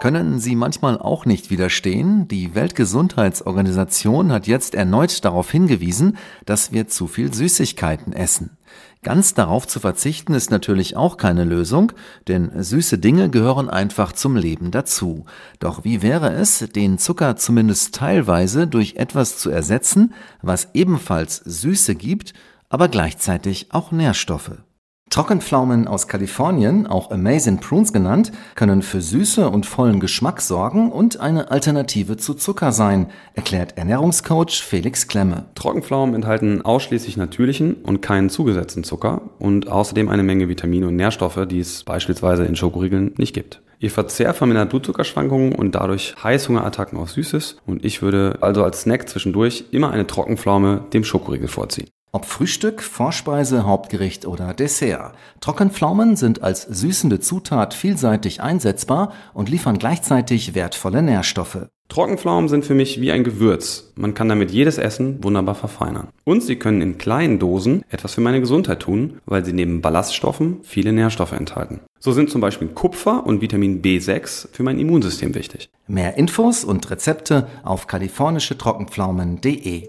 Können Sie manchmal auch nicht widerstehen? Die Weltgesundheitsorganisation hat jetzt erneut darauf hingewiesen, dass wir zu viel Süßigkeiten essen. Ganz darauf zu verzichten ist natürlich auch keine Lösung, denn süße Dinge gehören einfach zum Leben dazu. Doch wie wäre es, den Zucker zumindest teilweise durch etwas zu ersetzen, was ebenfalls Süße gibt, aber gleichzeitig auch Nährstoffe? Trockenpflaumen aus Kalifornien, auch Amazing Prunes genannt, können für Süße und vollen Geschmack sorgen und eine Alternative zu Zucker sein, erklärt Ernährungscoach Felix Klemme. Trockenpflaumen enthalten ausschließlich natürlichen und keinen zugesetzten Zucker und außerdem eine Menge Vitamine und Nährstoffe, die es beispielsweise in Schokoriegeln nicht gibt. Ihr Verzehr vermindert Blutzuckerschwankungen und dadurch Heißhungerattacken auf Süßes und ich würde also als Snack zwischendurch immer eine Trockenpflaume dem Schokoriegel vorziehen. Ob Frühstück, Vorspeise, Hauptgericht oder Dessert. Trockenpflaumen sind als süßende Zutat vielseitig einsetzbar und liefern gleichzeitig wertvolle Nährstoffe. Trockenpflaumen sind für mich wie ein Gewürz. Man kann damit jedes Essen wunderbar verfeinern. Und sie können in kleinen Dosen etwas für meine Gesundheit tun, weil sie neben Ballaststoffen viele Nährstoffe enthalten. So sind zum Beispiel Kupfer und Vitamin B6 für mein Immunsystem wichtig. Mehr Infos und Rezepte auf kalifornischetrockenpflaumen.de